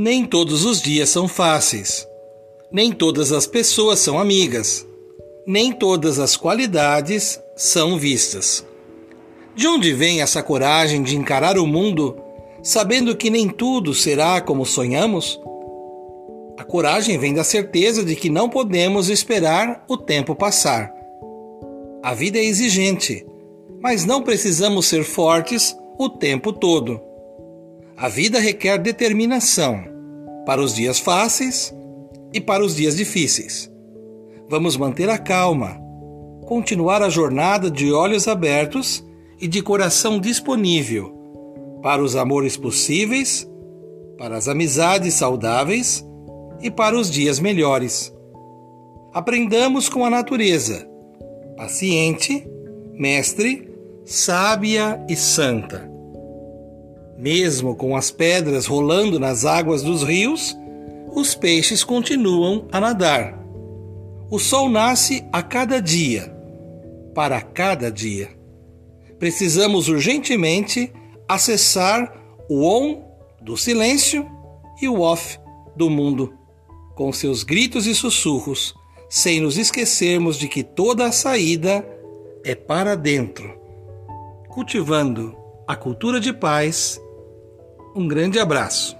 Nem todos os dias são fáceis. Nem todas as pessoas são amigas. Nem todas as qualidades são vistas. De onde vem essa coragem de encarar o mundo sabendo que nem tudo será como sonhamos? A coragem vem da certeza de que não podemos esperar o tempo passar. A vida é exigente, mas não precisamos ser fortes o tempo todo. A vida requer determinação para os dias fáceis e para os dias difíceis. Vamos manter a calma, continuar a jornada de olhos abertos e de coração disponível para os amores possíveis, para as amizades saudáveis e para os dias melhores. Aprendamos com a natureza, paciente, mestre, sábia e santa mesmo com as pedras rolando nas águas dos rios, os peixes continuam a nadar. O sol nasce a cada dia, para cada dia. Precisamos urgentemente acessar o on do silêncio e o off do mundo, com seus gritos e sussurros, sem nos esquecermos de que toda a saída é para dentro, cultivando a cultura de paz um grande abraço.